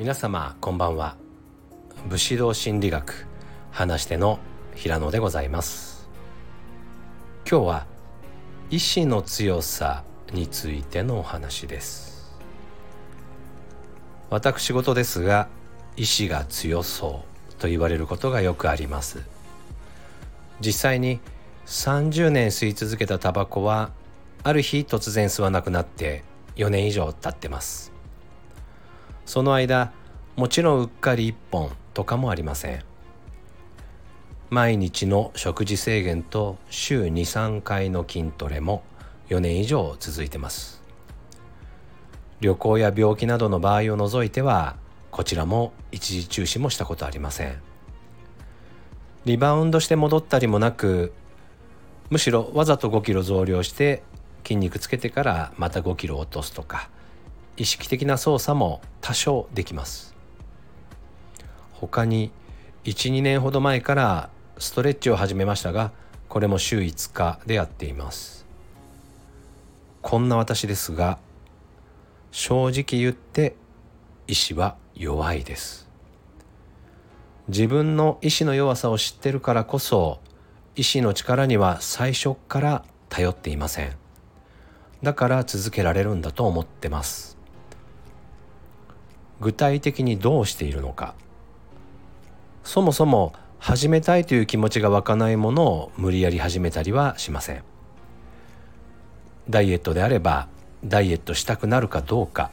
皆様こんばんは。武士道心理学話しての平野でございます。今日は意志の強さについてのお話です。私事ですが意志が強そうと言われることがよくあります。実際に30年吸い続けたタバコはある日突然吸わなくなって4年以上経ってます。その間もちろんうっかり1本とかもありません。毎日の食事制限と週23回の筋トレも4年以上続いてます。旅行や病気などの場合を除いてはこちらも一時中止もしたことありません。リバウンドして戻ったりもなくむしろわざと5キロ増量して筋肉つけてからまた5キロ落とすとか意識的な操作も多少できます。他に12年ほど前からストレッチを始めましたがこれも週5日でやっています。こんな私ですが正直言って意志は弱いです。自分の意志の弱さを知ってるからこそ意志の力には最初から頼っていません。だから続けられるんだと思ってます。具体的にどうしているのか。そもそも始めたいという気持ちが湧かないものを無理やり始めたりはしません。ダイエットであればダイエットしたくなるかどうか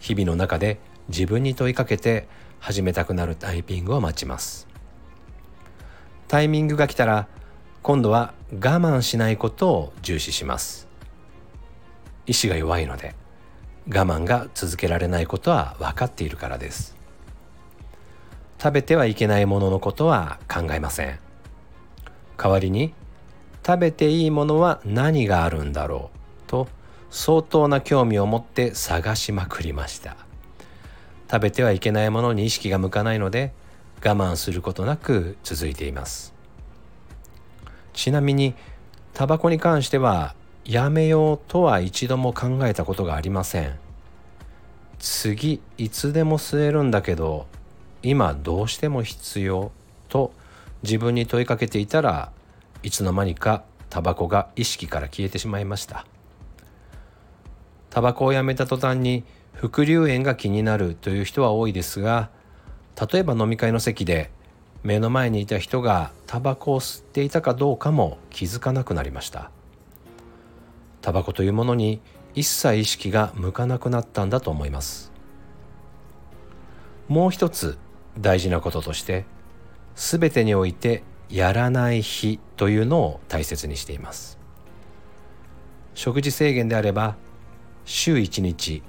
日々の中で自分に問いかけて始めたくなるタイミングを待ちます。タイミングが来たら今度は我慢しないことを重視します。意志が弱いので。我慢が続けられないことは分かっているからです。食べてはいけないもののことは考えません。代わりに食べていいものは何があるんだろうと相当な興味を持って探しまくりました。食べてはいけないものに意識が向かないので我慢することなく続いています。ちなみにタバコに関してはやめようとは一度も考えたことがありません。次いつでも吸えるんだけど今どうしても必要と自分に問いかけていたらいつの間にかタバコが意識から消えてしまいました。タバコをやめた途端に副流炎が気になるという人は多いですが例えば飲み会の席で目の前にいた人がタバコを吸っていたかどうかも気づかなくなりました。タバコというものに一切意識が向かなくなったんだと思います。もう一つ大事なこととして全てにおいてやらない日というのを大切にしています。食事制限であれば週1日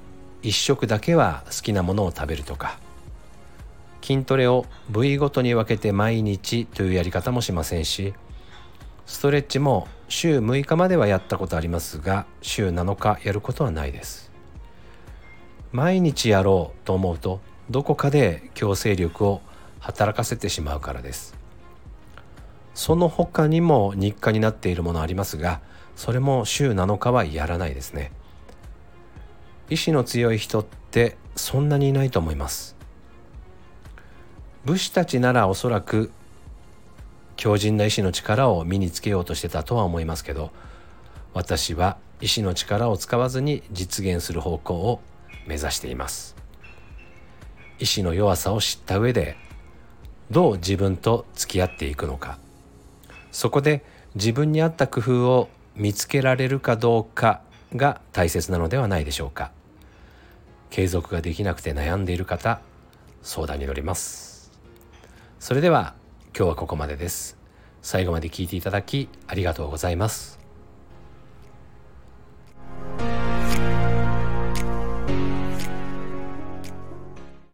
1食だけは好きなものを食べるとか筋トレを部位ごとに分けて毎日というやり方もしませんしストレッチも週6日まではやったことありますが週7日やることはないです。毎日やろうと思うとどこかで強制力を働かせてしまうからです。その他にも日課になっているものありますがそれも週7日はやらないですね。意志の強い人ってそんなにいないと思います。武士たちならおそらく強靭な意志の力を身につけようとしてたとは思いますけど私は意志の力を使わずに実現する方向を目指しています。意志の弱さを知った上でどう自分と付き合っていくのか。そこで自分に合った工夫を見つけられるかどうかが大切なのではないでしょうか。継続ができなくて悩んでいる方相談に乗ります。それでは今日はここまでです。最後まで聞いていただきありがとうございます。